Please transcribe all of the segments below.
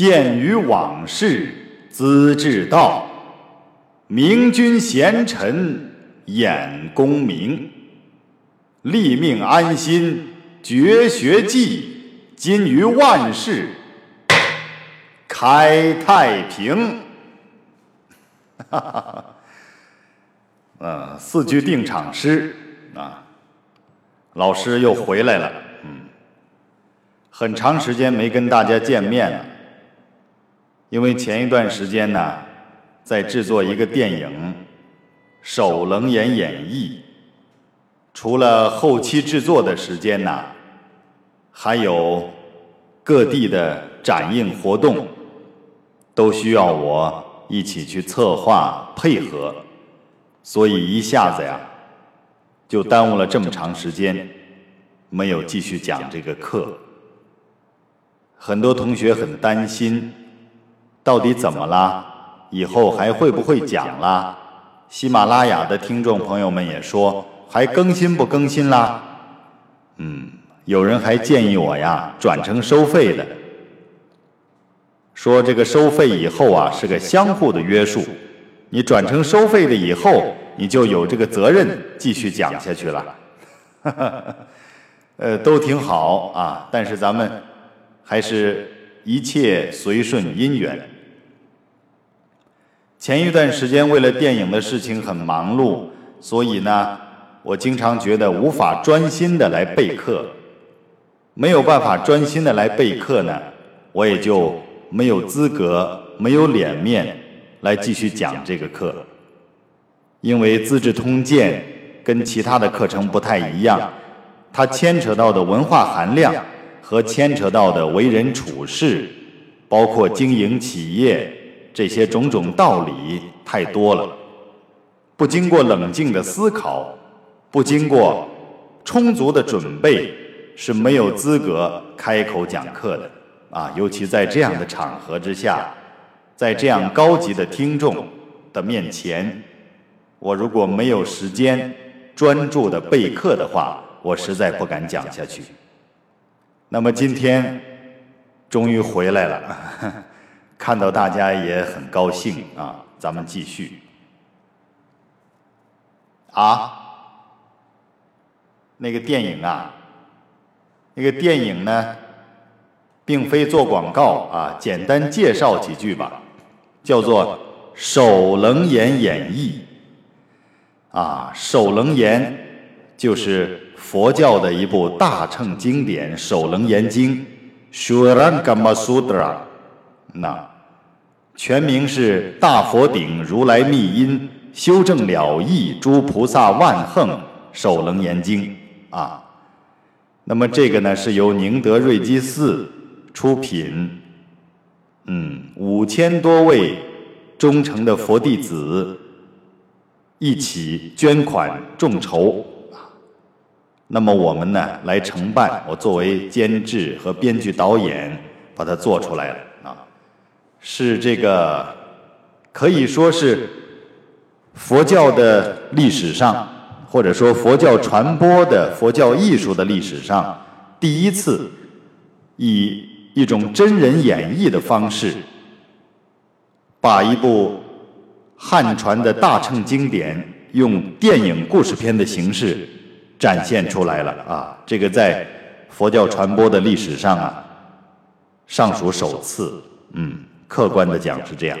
鉴于往事资治道，明君贤臣掩功名。立命安心绝学技，今于万世开太平。哈哈哈。呃，四句定场诗啊，老师又回来了。嗯，很长时间没跟大家见面了，因为前一段时间呢，在制作一个电影《首楞严演绎》，除了后期制作的时间呢，还有各地的展映活动，都需要我一起去策划配合。所以一下子呀，就耽误了这么长时间，没有继续讲这个课。很多同学很担心，到底怎么啦？以后还会不会讲啦？喜马拉雅的听众朋友们也说，还更新不更新啦？嗯，有人还建议我呀，转成收费的，说这个收费以后啊，是个相互的约束。你转成收费的以后，你就有这个责任继续讲下去了，呃，都挺好啊。但是咱们还是一切随顺因缘。前一段时间为了电影的事情很忙碌，所以呢，我经常觉得无法专心的来备课，没有办法专心的来备课呢，我也就没有资格，没有脸面。来继续讲这个课，因为《资治通鉴》跟其他的课程不太一样，它牵扯到的文化含量和牵扯到的为人处事，包括经营企业这些种种道理太多了，不经过冷静的思考，不经过充足的准备，是没有资格开口讲课的啊！尤其在这样的场合之下。在这样高级的听众的面前，我如果没有时间专注的备课的话，我实在不敢讲下去。那么今天终于回来了，看到大家也很高兴啊！咱们继续。啊，那个电影啊，那个电影呢，并非做广告啊，简单介绍几句吧。叫做《首楞严演义》啊，《首楞严》就是佛教的一部大乘经典，《首楞严经》（Shurangama Sutra）。那全名是《大佛顶如来密因修正了义诸菩萨万恒首楞严经》啊。那么这个呢，是由宁德瑞基寺出品。嗯，五千多位忠诚的佛弟子一起捐款众筹那么我们呢来承办，我作为监制和编剧导演把它做出来了啊，是这个可以说是佛教的历史上，或者说佛教传播的佛教艺术的历史上第一次以。一种真人演绎的方式，把一部汉传的大乘经典用电影故事片的形式展现出来了啊！这个在佛教传播的历史上啊，尚属首次。嗯，客观的讲是这样。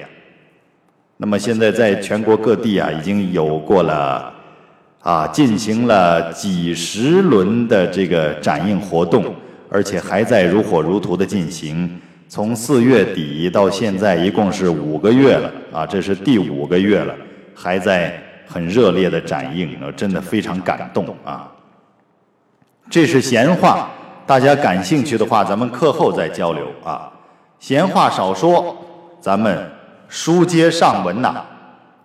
那么现在在全国各地啊，已经有过了啊，进行了几十轮的这个展映活动。而且还在如火如荼的进行，从四月底到现在一共是五个月了啊，这是第五个月了，还在很热烈的展映，真的非常感动啊。这是闲话，大家感兴趣的话，咱们课后再交流啊。闲话少说，咱们书接上文呐，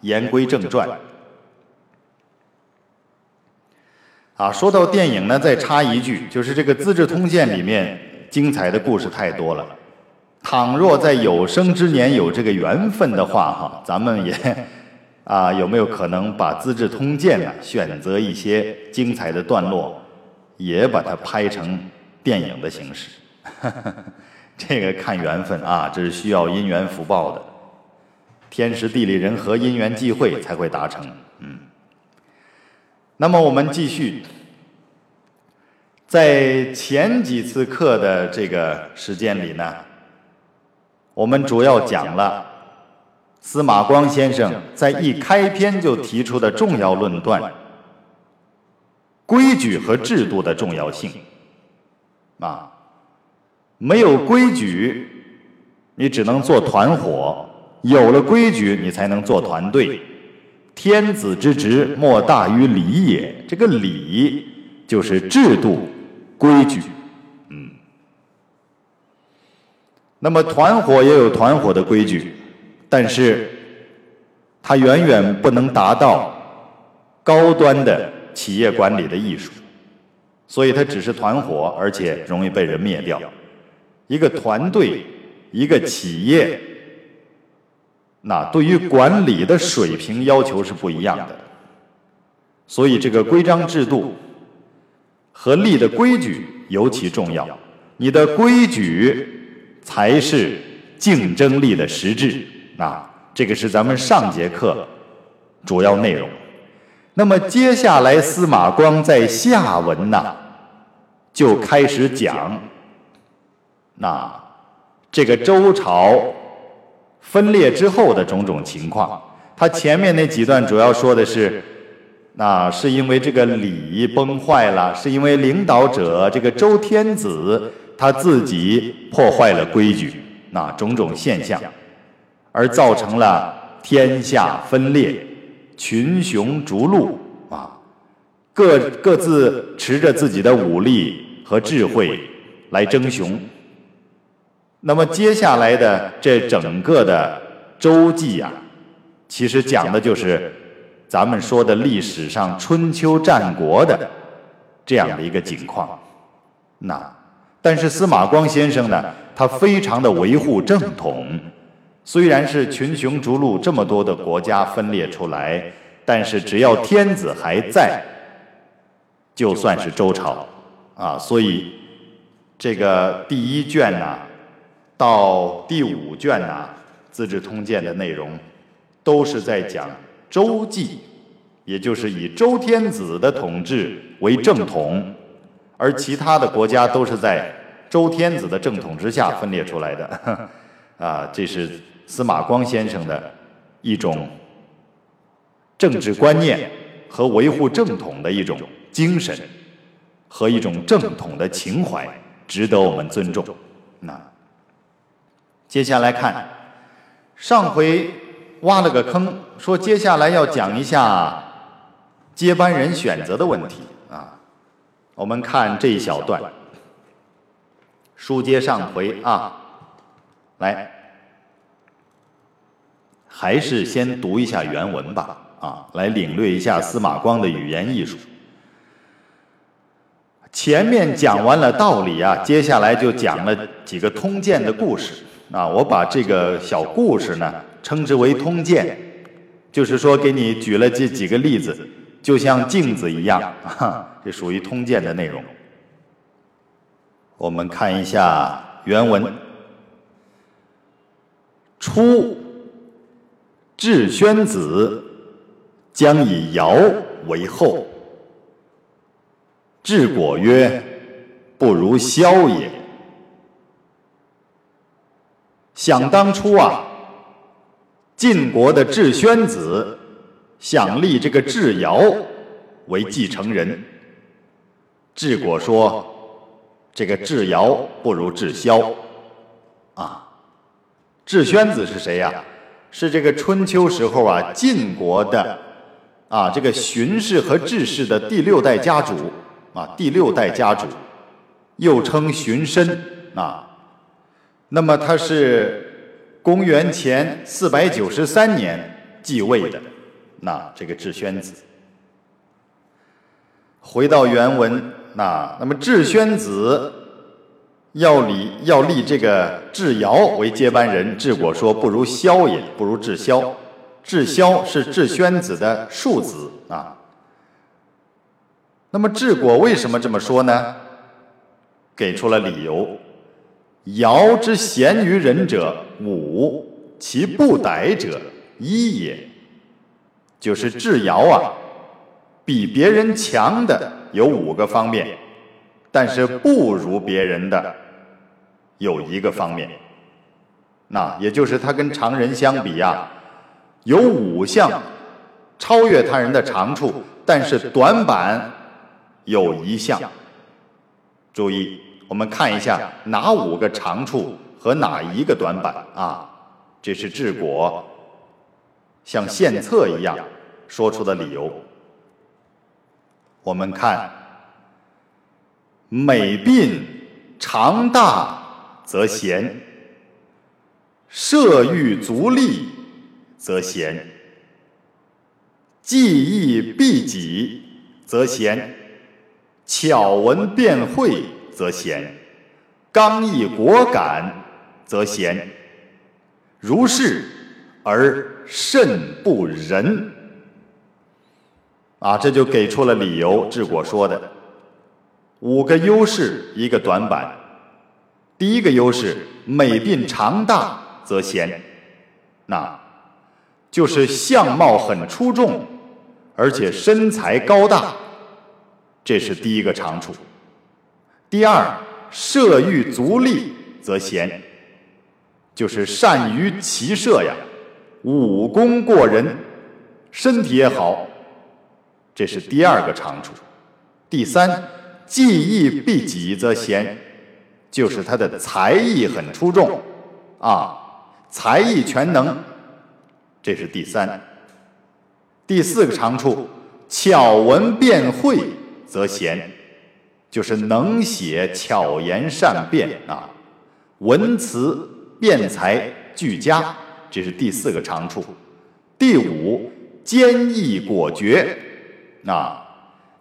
言归正传。啊，说到电影呢，再插一句，就是这个《资治通鉴》里面精彩的故事太多了。倘若在有生之年有这个缘分的话，哈，咱们也啊，有没有可能把《资治通鉴》呢，选择一些精彩的段落，也把它拍成电影的形式？这个看缘分啊，这是需要因缘福报的，天时地利人和，因缘际会才会达成。嗯，那么我们继续，在前几次课的这个时间里呢，我们主要讲了司马光先生在一开篇就提出的重要论断：规矩和制度的重要性。啊。没有规矩，你只能做团伙；有了规矩，你才能做团队。天子之职，莫大于礼也。这个礼就是制度、规矩。嗯。那么团伙也有团伙的规矩，但是它远远不能达到高端的企业管理的艺术，所以它只是团伙，而且容易被人灭掉。一个团队，一个企业，那对于管理的水平要求是不一样的。所以，这个规章制度和立的规矩尤其重要。你的规矩才是竞争力的实质。啊，这个是咱们上节课主要内容。那么，接下来司马光在下文呢，就开始讲。那这个周朝分裂之后的种种情况，他前面那几段主要说的是，那是因为这个礼崩坏了，是因为领导者这个周天子他自己破坏了规矩，那种种现象，而造成了天下分裂，群雄逐鹿啊，各各自持着自己的武力和智慧来争雄。那么接下来的这整个的周记啊，其实讲的就是咱们说的历史上春秋战国的这样的一个景况。那但是司马光先生呢，他非常的维护正统，虽然是群雄逐鹿，这么多的国家分裂出来，但是只要天子还在，就算是周朝啊。所以这个第一卷呢。到第五卷呐，《资治通鉴》的内容都是在讲周记，也就是以周天子的统治为正统，而其他的国家都是在周天子的正统之下分裂出来的。啊，这是司马光先生的一种政治观念和维护正统的一种精神和一种正统的情怀，值得我们尊重。那。接下来看，上回挖了个坑，说接下来要讲一下接班人选择的问题啊。我们看这一小段，书接上回啊，来，还是先读一下原文吧啊，来领略一下司马光的语言艺术。前面讲完了道理啊，接下来就讲了几个通鉴的故事。啊，我把这个小故事呢称之为通鉴，就是说给你举了这几个例子，就像镜子一样，啊这属于通鉴的内容。我们看一下原文：初，智宣子将以尧为后，治果曰：“不如萧也。”想当初啊，晋国的智宣子想立这个智尧为继承人，智果说：“这个智尧不如智萧。”啊，智宣子是谁呀？是这个春秋时候啊晋国的啊这个荀氏和智氏的第六代家主啊第六代家主，又称荀申啊。那么他是公元前四百九十三年继位的，那这个智宣子。回到原文，那那么智宣子要立要立这个智尧为接班人，智果说不如萧也，不如智萧。智萧是智宣子的庶子啊。那么智果为什么这么说呢？给出了理由。尧之贤于人者五，其不逮者一也。就是智尧啊，比别人强的有五个方面，但是不如别人的有一个方面。那也就是他跟常人相比呀，有五项超越他人的长处，但是短板有一项。注意，我们看一下哪五个长处和哪一个短板啊？这是治国像献策一样说出的理由。我们看，美鬓长大则贤。射御足利，则贤；技艺必己，则贤；巧文辩会，则贤；刚毅果敢，则贤。如是而甚不仁。啊，这就给出了理由。治国说的五个优势，一个短板。第一个优势，美鬓长大。则贤，那就是相貌很出众，而且身材高大，这是第一个长处。第二，射御足利则贤，就是善于骑射呀，武功过人，身体也好，这是第二个长处。第三，技艺必己则贤，就是他的才艺很出众，啊。才艺全能，这是第三。第四个长处，巧文辩会则贤，就是能写巧言善辩啊，文辞辩才俱佳，这是第四个长处。第五，坚毅果决，啊，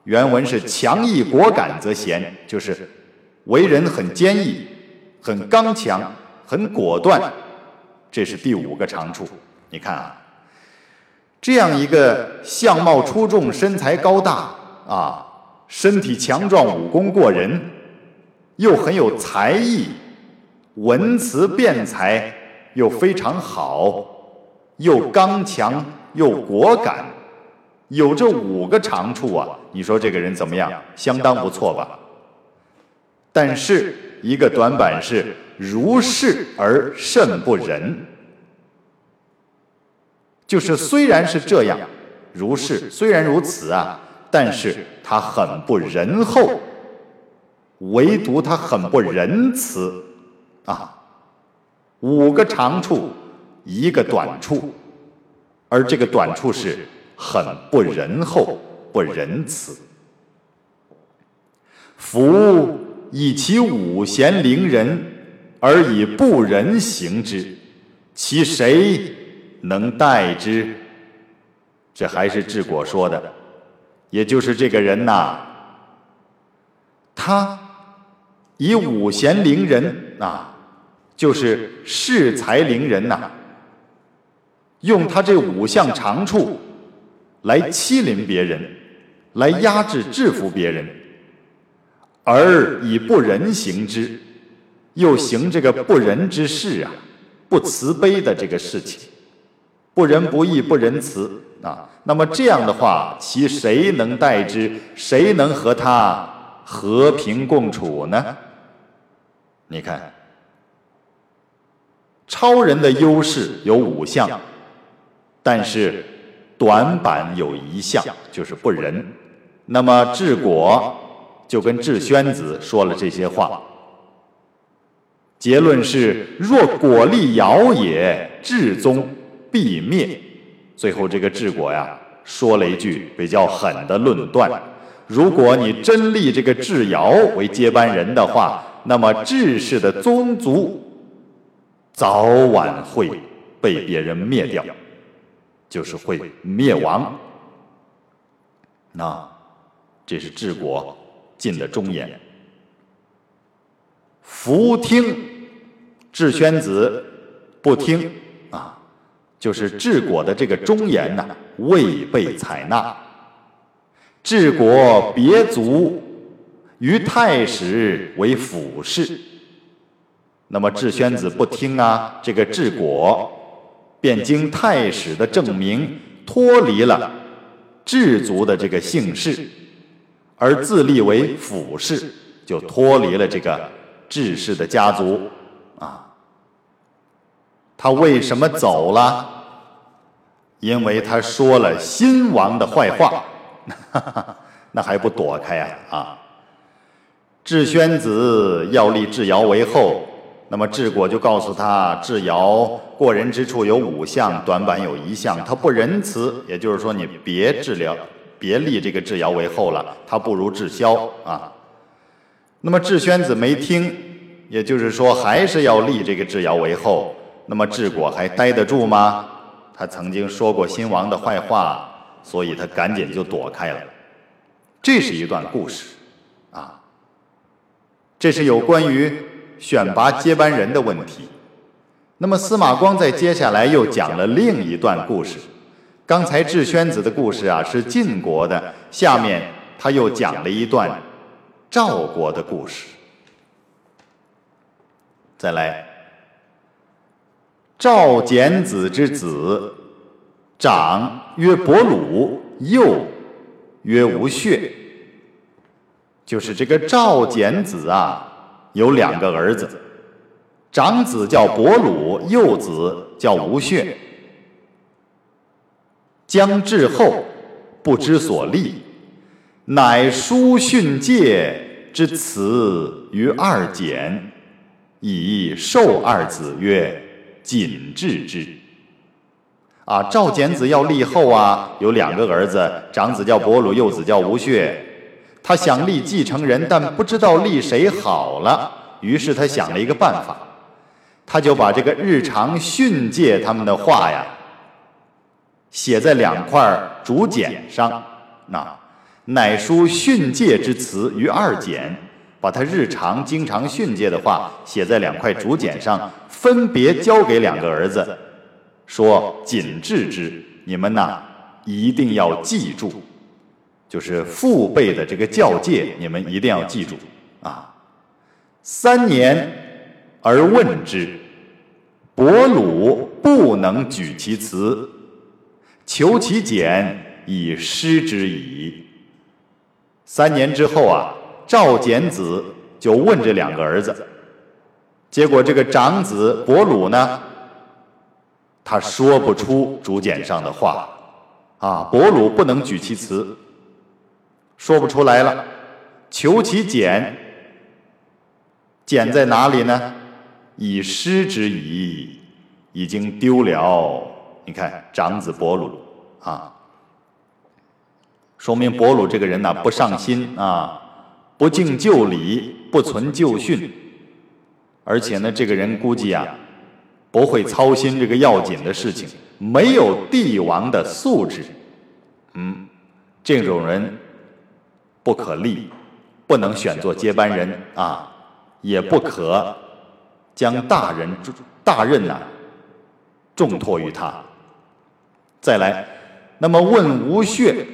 原文是强毅果敢则贤，就是为人很坚毅、很刚强、很果断。这是第五个长处，你看啊，这样一个相貌出众、身材高大啊、身体强壮、武功过人，又很有才艺，文辞辩才又非常好，又刚强又果敢，有这五个长处啊，你说这个人怎么样？相当不错吧？但是一个短板是。如是而甚不仁，就是虽然是这样，如是虽然如此啊，但是他很不仁厚，唯独他很不仁慈啊。五个长处，一个短处，而这个短处是很不仁厚、不仁慈。夫以其五贤凌人。而以不仁行之，其谁能待之？这还是治国说的，也就是这个人呐，他以五贤凌人啊，就是恃才凌人呐，用他这五项长处来欺凌别人，来压制制服别人，而以不仁行之。又行这个不仁之事啊，不慈悲的这个事情，不仁不义不仁慈啊。那么这样的话，其谁能代之？谁能和他和平共处呢？你看，超人的优势有五项，但是短板有一项，就是不仁。那么治国就跟智宣子说了这些话。结论是：若果立尧也，至宗必灭。最后这个治国呀，说了一句比较狠的论断：如果你真立这个智尧为接班人的话，那么智氏的宗族早晚会被别人灭掉，就是会灭亡。那这是治国进的忠言。福听。智宣子不听啊，就是治国的这个忠言呐，未被采纳。治国别族于太史为辅事，那么智宣子不听啊，这个治国便经太史的证明，脱离了治族的这个姓氏，而自立为府氏，就脱离了这个治氏的家族啊。他为什么走了？因为他说了新王的坏话，那还不躲开呀？啊！智宣子要立智瑶为后，那么智果就告诉他，智瑶过人之处有五项，短板有一项，他不仁慈，也就是说你别治疗，别立这个智瑶为后了，他不如智萧啊。那么智宣子没听，也就是说还是要立这个智瑶为后，那么智果还待得住吗？他曾经说过新王的坏话，所以他赶紧就躲开了。这是一段故事，啊。这是有关于选拔接班人的问题。那么司马光在接下来又讲了另一段故事。刚才智宣子的故事啊是晋国的，下面他又讲了一段赵国的故事。再来，赵简子之子，长曰伯鲁，幼曰吴穴。就是这个赵简子啊，有两个儿子，长子叫伯鲁，幼子叫吴穴。将至后，不知所立，乃书训诫之辞于二简，以授二子曰：“谨治之。”啊，赵简子要立后啊，有两个儿子，长子叫伯鲁，幼子叫吴穴。他想立继承人，但不知道立谁好了。于是他想了一个办法，他就把这个日常训诫他们的话呀，写在两块竹简上。那乃书训诫之词于二简，把他日常经常训诫的话写在两块竹简上，分别交给两个儿子，说：“谨治之，你们呐一定要记住。”就是父辈的这个教诫，你们一定要记住啊！三年而问之，伯鲁不能举其辞，求其简以失之矣。三年之后啊，赵简子就问这两个儿子，结果这个长子伯鲁呢，他说不出竹简上的话啊，伯鲁不能举其词。说不出来了，求其简，简在哪里呢？以失之矣，已经丢了。你看长子伯鲁啊，说明伯鲁这个人呢不上心啊，不敬旧礼，不存旧训，而且呢这个人估计啊不会操心这个要紧的事情，没有帝王的素质。嗯，这种人。不可立，不能选做接班人啊，也不可将大人大任呐重托于他。再来，那么问吴穴，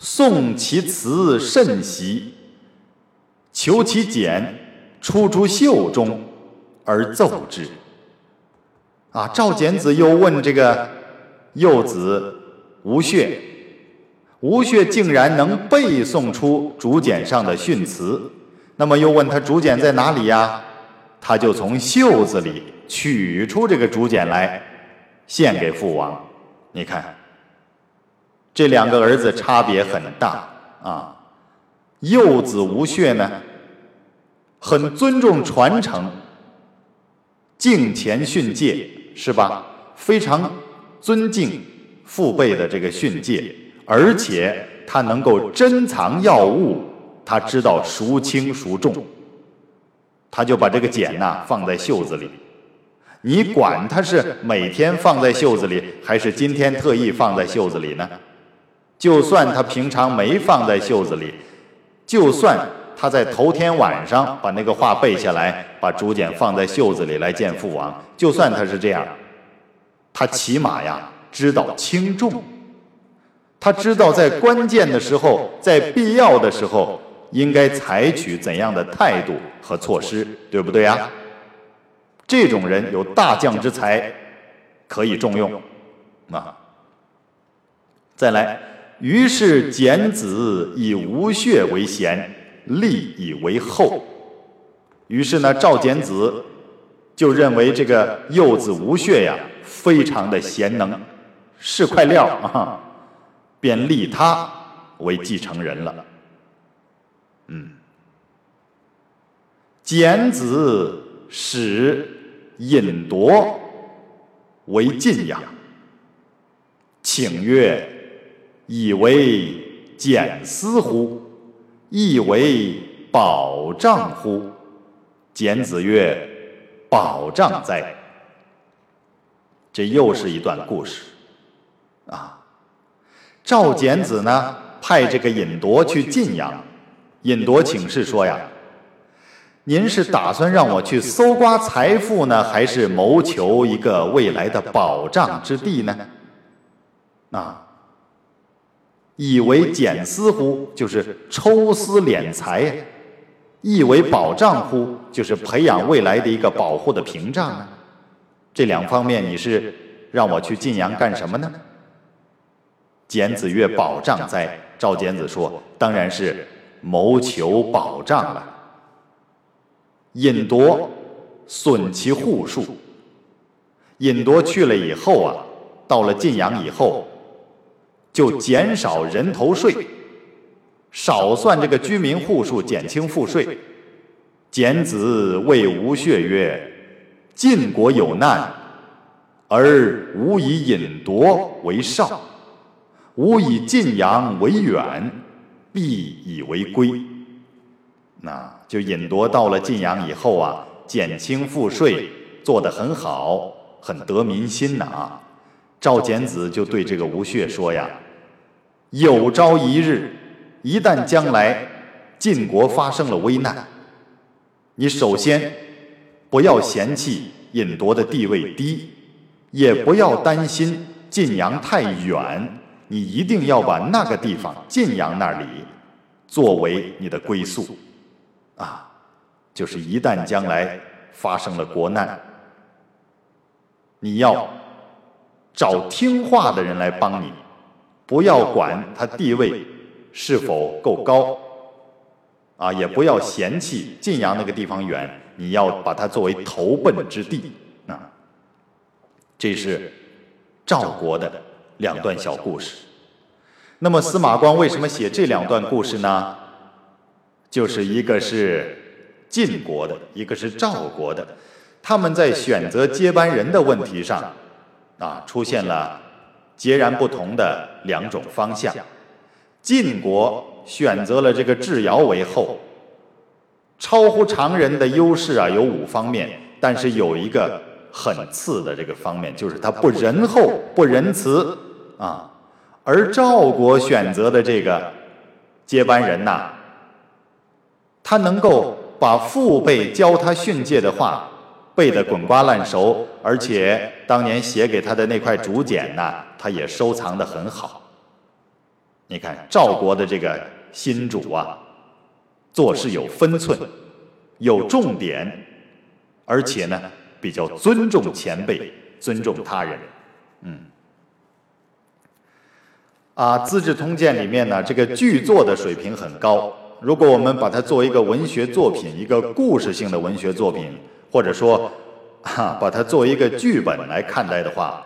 诵其词甚习，求其简，出诸袖中而奏之。啊，赵简子又问这个幼子吴穴。吴穴竟然能背诵出竹简上的训词，那么又问他竹简在哪里呀？他就从袖子里取出这个竹简来，献给父王。你看，这两个儿子差别很大啊。幼子吴穴呢，很尊重传承，敬前训诫，是吧？非常尊敬父辈的这个训诫。而且他能够珍藏药物，他知道孰轻孰重，他就把这个茧呐放在袖子里。你管他是每天放在袖子里，还是今天特意放在袖子里呢？就算他平常没放在袖子里，就算他在头天晚上把那个话背下来，把竹简放在袖子里来见父王，就算他是这样，他起码呀知道轻重。他知道在关键的时候，在必要的时候，应该采取怎样的态度和措施，对不对呀？这种人有大将之才，可以重用啊。再来，于是简子以吴穴为贤，立以为后。于是呢，赵简子就认为这个幼子吴穴呀，非常的贤能，是块料啊，便立他为继承人了。嗯，简子使尹铎为晋阳，请曰：“以为简思乎？亦为保障乎？”简子曰：“保障哉！”这又是一段故事啊。赵简子呢，派这个尹铎去晋阳。尹铎请示说：“呀，您是打算让我去搜刮财富呢，还是谋求一个未来的保障之地呢？”啊，以为俭私乎，就是抽丝敛财；意为保障乎，就是培养未来的一个保护的屏障。这两方面，你是让我去晋阳干什么呢？简子曰：“保障哉。”赵简子说：“当然是。”谋求保障了，引夺损其户数。引夺去了以后啊，到了晋阳以后，就减少人头税，少算这个居民户数，减轻赋税。简子谓吴穴曰：“晋国有难，而吾以引夺为少，吾以晋阳为远。”必以为归，那就尹铎到了晋阳以后啊，减轻赋税做得很好，很得民心呐啊！赵简子就对这个吴穴说呀：“有朝一日，一旦将来晋国发生了危难，你首先不要嫌弃尹铎的地位低，也不要担心晋阳太远。”你一定要把那个地方晋阳那里作为你的归宿，啊，就是一旦将来发生了国难，你要找听话的人来帮你，不要管他地位是否够高，啊，也不要嫌弃晋阳那个地方远，你要把它作为投奔之地，啊，这是赵国的。两段小故事。那么司马光为什么写这两段故事呢？就是一个是晋国的，一个是赵国的，他们在选择接班人的问题上，啊，出现了截然不同的两种方向。晋国选择了这个智瑶为后，超乎常人的优势啊，有五方面，但是有一个很次的这个方面，就是他不仁厚、不仁慈。啊，而赵国选择的这个接班人呐，他能够把父辈教他训诫的话背得滚瓜烂熟，而且当年写给他的那块竹简呢，他也收藏得很好。你看赵国的这个新主啊，做事有分寸，有重点，而且呢比较尊重前辈，尊重他人，嗯。啊，《资治通鉴》里面呢，这个剧作的水平很高。如果我们把它作为一个文学作品，一个故事性的文学作品，或者说，哈，把它作为一个剧本来看待的话，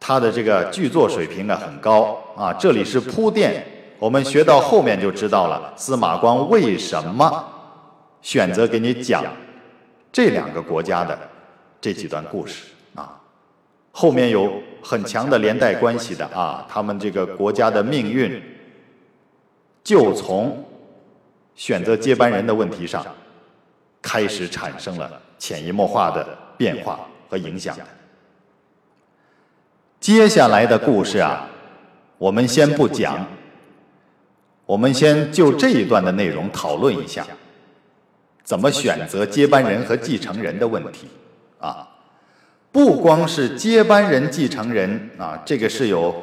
它的这个剧作水平呢很高。啊，这里是铺垫，我们学到后面就知道了司马光为什么选择给你讲这两个国家的这几段故事啊。后面有很强的连带关系的啊，他们这个国家的命运就从选择接班人的问题上开始产生了潜移默化的变化和影响。接下来的故事啊，我们先不讲，我们先就这一段的内容讨论一下，怎么选择接班人和继承人的问题啊。不光是接班人、继承人啊，这个是有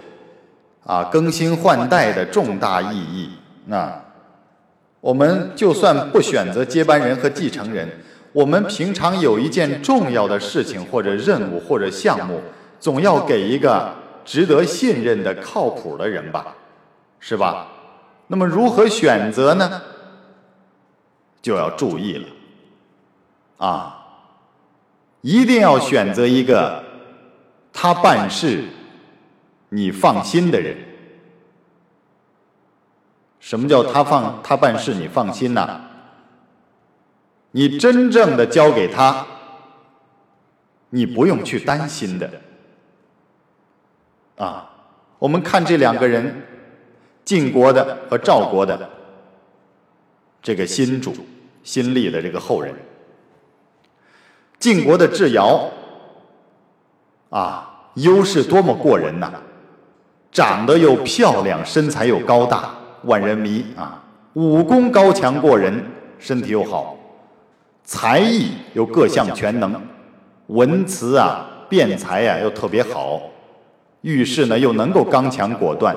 啊更新换代的重大意义。那我们就算不选择接班人和继承人，我们平常有一件重要的事情或者任务或者项目，总要给一个值得信任的、靠谱的人吧，是吧？那么如何选择呢？就要注意了，啊，一定要选择一个他办事你放心的人。什么叫他放他办事你放心呐？你真正的交给他，你不用去担心的。啊，我们看这两个人，晋国的和赵国的这个新主。新立的这个后人，晋国的智瑶，啊，优势多么过人呐！长得又漂亮，身材又高大，万人迷啊！武功高强过人，身体又好，才艺又各项全能，文辞啊、辩才呀又特别好，遇事呢又能够刚强果断，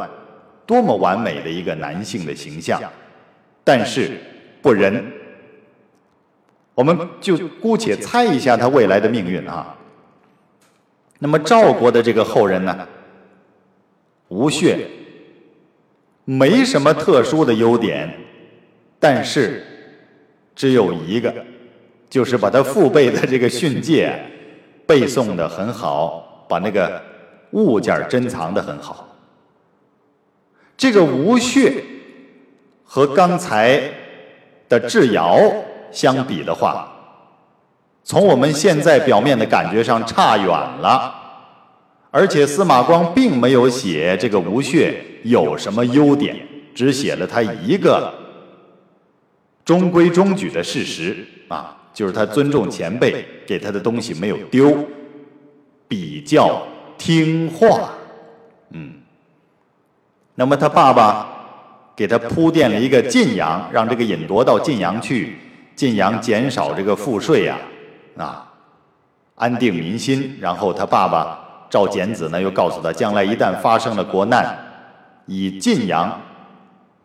多么完美的一个男性的形象！但是不仁。我们就姑且猜一下他未来的命运啊。那么赵国的这个后人呢，吴穴没什么特殊的优点，但是只有一个，就是把他父辈的这个训诫背诵的很好，把那个物件珍藏的很好。这个吴穴和刚才的智瑶。相比的话，从我们现在表面的感觉上差远了，而且司马光并没有写这个吴穴有什么优点，只写了他一个中规中矩的事实啊，就是他尊重前辈，给他的东西没有丢，比较听话，嗯。那么他爸爸给他铺垫了一个晋阳，让这个尹铎到晋阳去。晋阳减少这个赋税呀，啊，安定民心。然后他爸爸赵简子呢，又告诉他，将来一旦发生了国难，以晋阳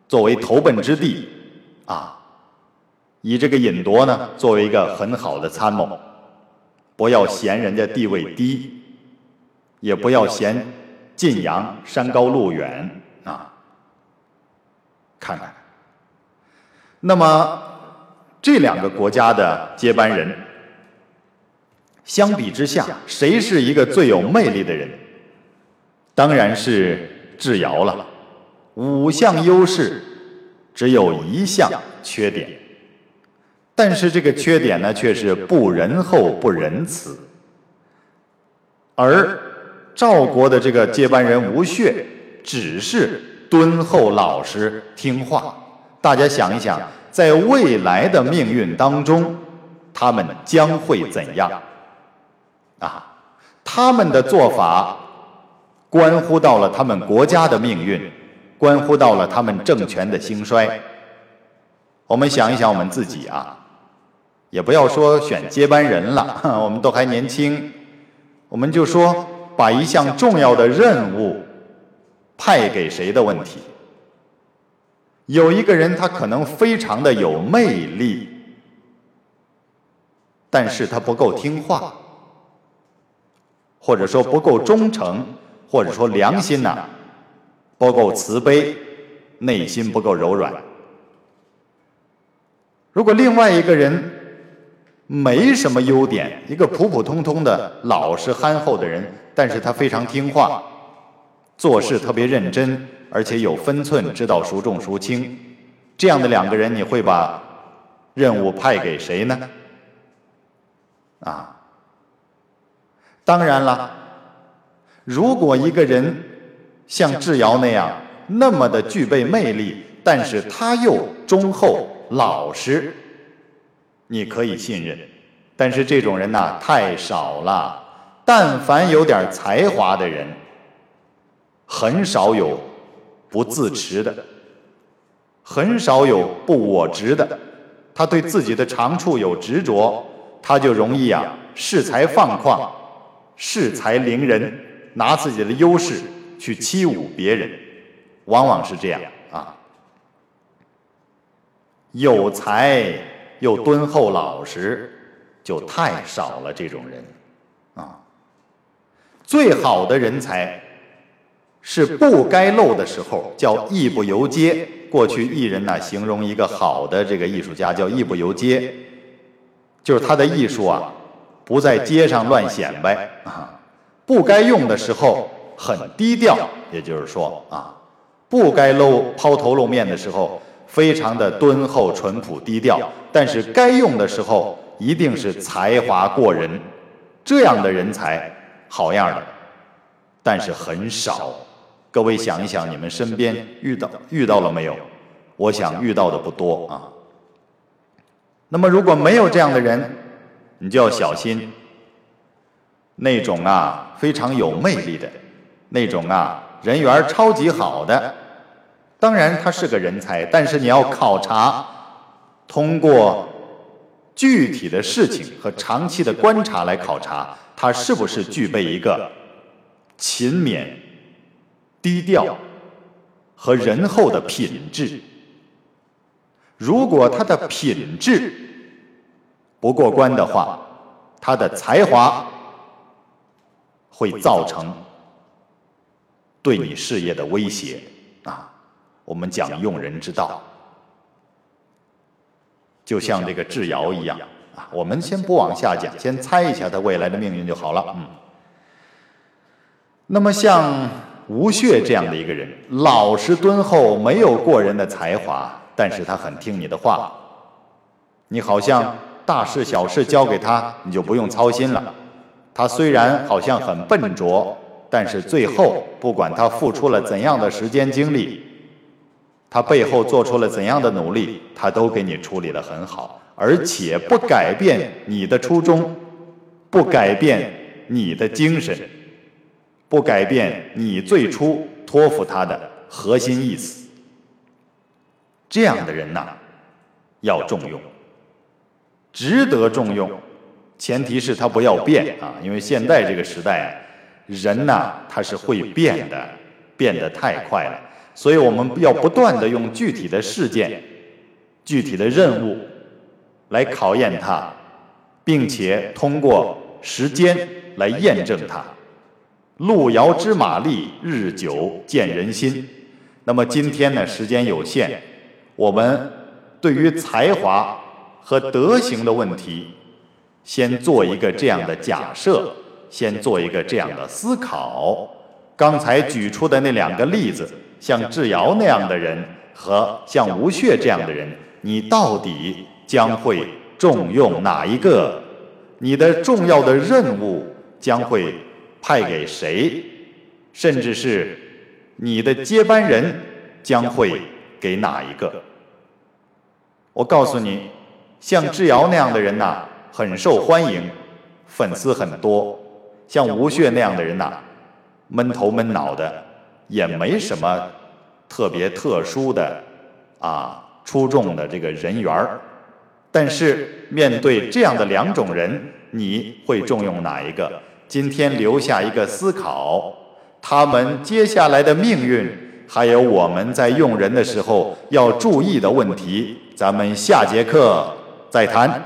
作为投奔之地，啊，以这个尹铎呢作为一个很好的参谋，不要嫌人家地位低，也不要嫌晋阳山高路远啊。看看，那么。这两个国家的接班人，相比之下，谁是一个最有魅力的人？当然是智瑶了。五项优势，只有一项缺点。但是这个缺点呢，却是不仁厚、不仁慈。而赵国的这个接班人吴穴，只是敦厚老实、听话。大家想一想。在未来的命运当中，他们将会怎样？他们的做法关乎到了他们国家的命运，关乎到了他们政权的兴衰。我们想一想我们自己啊，也不要说选接班人了，我们都还年轻，我们就说把一项重要的任务派给谁的问题。有一个人，他可能非常的有魅力，但是他不够听话，或者说不够忠诚，或者说良心呐不够慈悲，内心不够柔软。如果另外一个人没什么优点，一个普普通通的老实憨厚的人，但是他非常听话，做事特别认真。而且有分寸，知道孰重孰轻，这样的两个人，你会把任务派给谁呢？啊，当然了，如果一个人像智瑶那样那么的具备魅力，但是他又忠厚老实，你可以信任。但是这种人呐，太少了。但凡有点才华的人，很少有。不自持的，很少有不我执的。他对自己的长处有执着，他就容易啊恃才放旷，恃才凌人，拿自己的优势去欺侮别人，往往是这样啊。有才又敦厚老实，就太少了。这种人，啊，最好的人才是不该露的时候叫艺不游街。过去艺人呢形容一个好的这个艺术家叫艺不游街，就是他的艺术啊不在街上乱显摆啊，不该用的时候很低调，也就是说啊，不该露抛头露面的时候。非常的敦厚、淳朴、低调，但是该用的时候一定是才华过人，这样的人才好样的，但是很少。各位想一想，你们身边遇到遇到了没有？我想遇到的不多啊。那么如果没有这样的人，你就要小心。那种啊非常有魅力的，那种啊人缘超级好的。当然，他是个人才，但是你要考察，通过具体的事情和长期的观察来考察，他是不是具备一个勤勉、低调和仁厚的品质。如果他的品质不过关的话，他的才华会造成对你事业的威胁啊。我们讲用人之道，就像这个智瑶一样啊。我们先不往下讲，先猜一下他未来的命运就好了。嗯。那么像吴穴这样的一个人，老实敦厚，没有过人的才华，但是他很听你的话。你好像大事小事交给他，你就不用操心了。他虽然好像很笨拙，但是最后不管他付出了怎样的时间精力。他背后做出了怎样的努力，他都给你处理得很好，而且不改变你的初衷，不改变你的精神，不改变你最初托付他的核心意思。这样的人呐，要重用，值得重用，前提是他不要变啊，因为现在这个时代啊，人呐他是会变的，变得太快了。所以我们要不断的用具体的事件、具体的任务来考验他，并且通过时间来验证他。路遥知马力，日久见人心。那么今天呢，时间有限，我们对于才华和德行的问题，先做一个这样的假设，先做一个这样的思考。刚才举出的那两个例子。像智瑶那样的人和像吴越这样的人，你到底将会重用哪一个？你的重要的任务将会派给谁？甚至是你的接班人将会给哪一个？我告诉你，像智瑶那样的人呐，很受欢迎，粉丝很多；像吴越那样的人呐，闷头闷脑的。也没什么特别特殊的啊出众的这个人缘儿，但是面对这样的两种人，你会重用哪一个？今天留下一个思考，他们接下来的命运，还有我们在用人的时候要注意的问题，咱们下节课再谈。